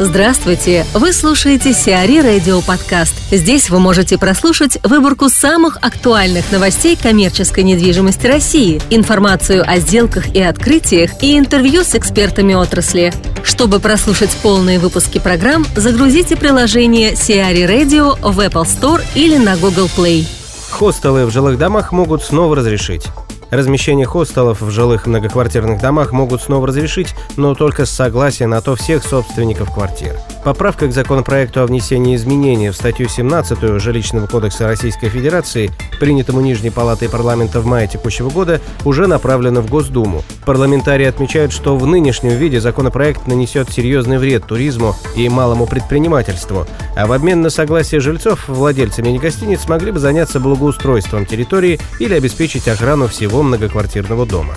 Здравствуйте! Вы слушаете Сиари Радио Подкаст. Здесь вы можете прослушать выборку самых актуальных новостей коммерческой недвижимости России, информацию о сделках и открытиях и интервью с экспертами отрасли. Чтобы прослушать полные выпуски программ, загрузите приложение Сиари Radio в Apple Store или на Google Play. Хостелы в жилых домах могут снова разрешить. Размещение хостелов в жилых многоквартирных домах могут снова разрешить, но только с согласия на то всех собственников квартир. Поправка к законопроекту о внесении изменений в статью 17 Жилищного кодекса Российской Федерации, принятому Нижней Палатой парламента в мае текущего года, уже направлена в Госдуму. Парламентарии отмечают, что в нынешнем виде законопроект нанесет серьезный вред туризму и малому предпринимательству, а в обмен на согласие жильцов владельцами гостиниц могли бы заняться благоустройством территории или обеспечить охрану всего многоквартирного дома.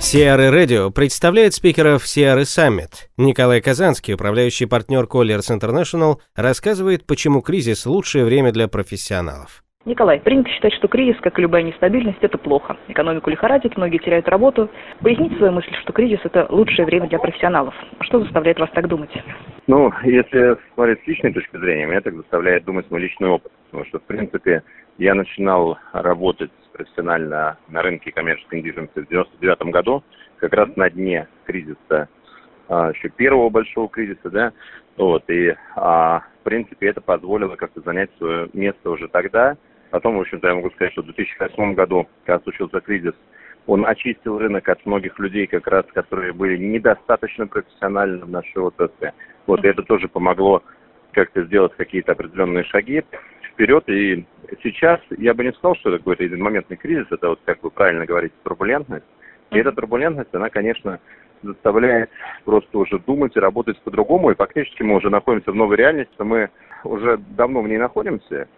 Sierra Radio представляет спикеров Sierra Summit. Николай Казанский, управляющий партнер Colliers International, рассказывает, почему кризис – лучшее время для профессионалов. Николай, принято считать, что кризис, как и любая нестабильность, это плохо. Экономику лихорадит, многие теряют работу. Поясните свою мысль, что кризис – это лучшее время для профессионалов. Что заставляет вас так думать? Ну, если смотреть с личной точки зрения, меня так заставляет думать мой личный опыт. Потому что, в принципе, я начинал работать профессионально на рынке коммерческой недвижимости в 99 году, как раз на дне кризиса, а, еще первого большого кризиса, да, вот, и, а, в принципе, это позволило как-то занять свое место уже тогда. Потом, в общем-то, я могу сказать, что в 2008 году, когда случился кризис, он очистил рынок от многих людей, как раз, которые были недостаточно профессиональны в нашей отрасли. Вот, и это тоже помогло как-то сделать какие-то определенные шаги вперед. И сейчас я бы не сказал, что это какой-то единомоментный кризис, это вот, как вы правильно говорите, турбулентность. И эта турбулентность, она, конечно, заставляет просто уже думать и работать по-другому. И фактически мы уже находимся в новой реальности, мы уже давно в ней находимся.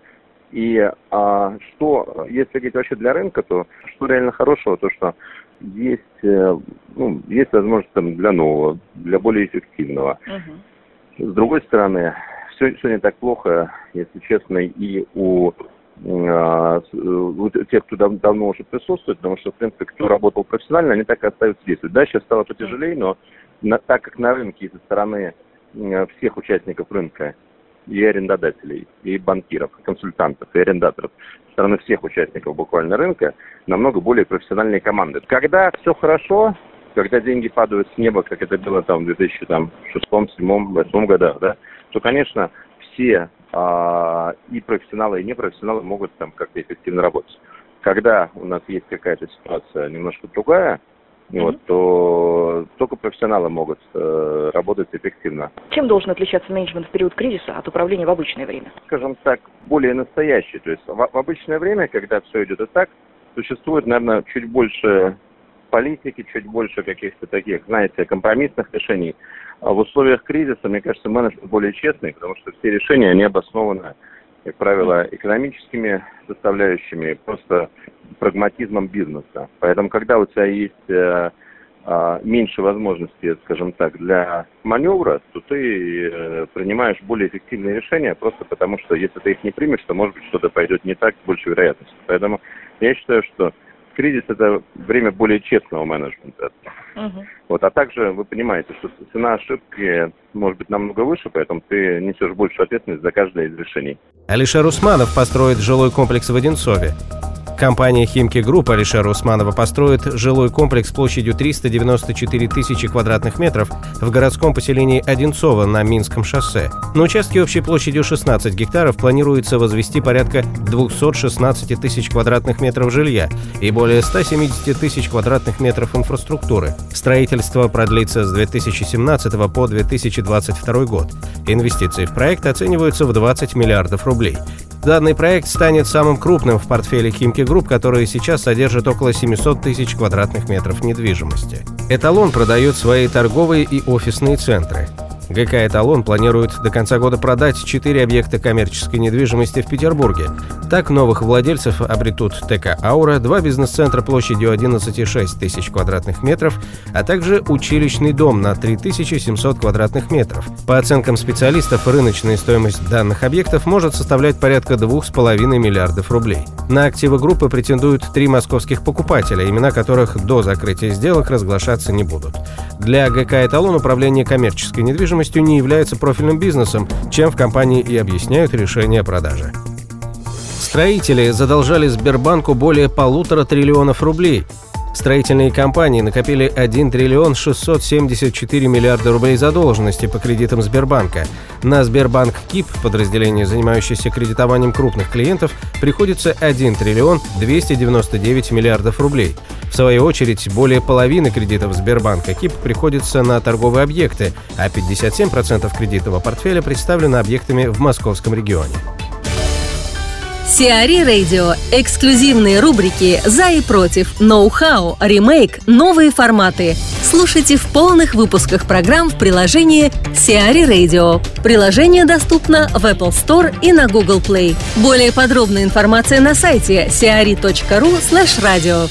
И а, что, если говорить вообще для рынка, то что реально хорошего, то что есть, э, ну, есть возможность там, для нового, для более эффективного. Uh-huh. С другой стороны, все, не так плохо, если честно, и у а, у тех, кто дав, давно уже присутствует, потому что, в принципе, кто работал профессионально, они так и остаются действовать. Да, сейчас стало потяжелее, но на, так как на рынке со стороны всех участников рынка и арендодателей, и банкиров, и консультантов, и арендаторов, со стороны всех участников буквально рынка, намного более профессиональные команды. Когда все хорошо, когда деньги падают с неба, как это было там в 2006, 2007, 2008 годах, да, то, конечно, все а, и профессионалы, и непрофессионалы могут там как-то эффективно работать. Когда у нас есть какая-то ситуация немножко другая, mm-hmm. вот, то только профессионалы могут э, работать эффективно. Чем должен отличаться менеджмент в период кризиса от управления в обычное время? Скажем так, более настоящий. То есть в, в обычное время, когда все идет и так, существует, наверное, чуть больше политики, чуть больше каких-то таких, знаете, компромиссных решений. А в условиях кризиса, мне кажется, менеджмент более честный, потому что все решения, они обоснованы, как правило, экономическими составляющими, просто прагматизмом бизнеса. Поэтому, когда у тебя есть э, э, меньше возможностей, скажем так, для маневра, то ты э, принимаешь более эффективные решения, просто потому что если ты их не примешь, то, может быть, что-то пойдет не так с большей вероятностью. Поэтому я считаю, что кризис это время более честного менеджмента. Угу. Вот, а также вы понимаете, что цена ошибки может быть намного выше, поэтому ты несешь большую ответственность за каждое из решений. Алишер Усманов построит жилой комплекс в Одинцове. Компания «Химки Групп» Алишера Усманова построит жилой комплекс площадью 394 тысячи квадратных метров в городском поселении Одинцово на Минском шоссе. На участке общей площадью 16 гектаров планируется возвести порядка 216 тысяч квадратных метров жилья и более 170 тысяч квадратных метров инфраструктуры. Строительство продлится с 2017 по 2022 год. Инвестиции в проект оцениваются в 20 миллиардов рублей. Данный проект станет самым крупным в портфеле Химки Групп, который сейчас содержит около 700 тысяч квадратных метров недвижимости. Эталон продает свои торговые и офисные центры. ГК «Эталон» планирует до конца года продать 4 объекта коммерческой недвижимости в Петербурге. Так новых владельцев обретут ТК «Аура», два бизнес-центра площадью 11,6 тысяч квадратных метров, а также училищный дом на 3700 квадратных метров. По оценкам специалистов, рыночная стоимость данных объектов может составлять порядка 2,5 миллиардов рублей. На активы группы претендуют три московских покупателя, имена которых до закрытия сделок разглашаться не будут. Для ГК «Эталон» управление коммерческой недвижимостью не является профильным бизнесом, чем в компании и объясняют решение продажи. Строители задолжали Сбербанку более полутора триллионов рублей. Строительные компании накопили 1 триллион 674 миллиарда рублей задолженности по кредитам Сбербанка. На Сбербанк КИП, подразделение, занимающееся кредитованием крупных клиентов, приходится 1 триллион 299 миллиардов рублей. В свою очередь, более половины кредитов Сбербанка КИП приходится на торговые объекты, а 57% кредитного портфеля представлено объектами в московском регионе. Сиари Радио. Эксклюзивные рубрики «За и против», «Ноу-хау», «Ремейк», «Новые форматы». Слушайте в полных выпусках программ в приложении Сиари Radio. Приложение доступно в Apple Store и на Google Play. Более подробная информация на сайте siari.ru slash radio.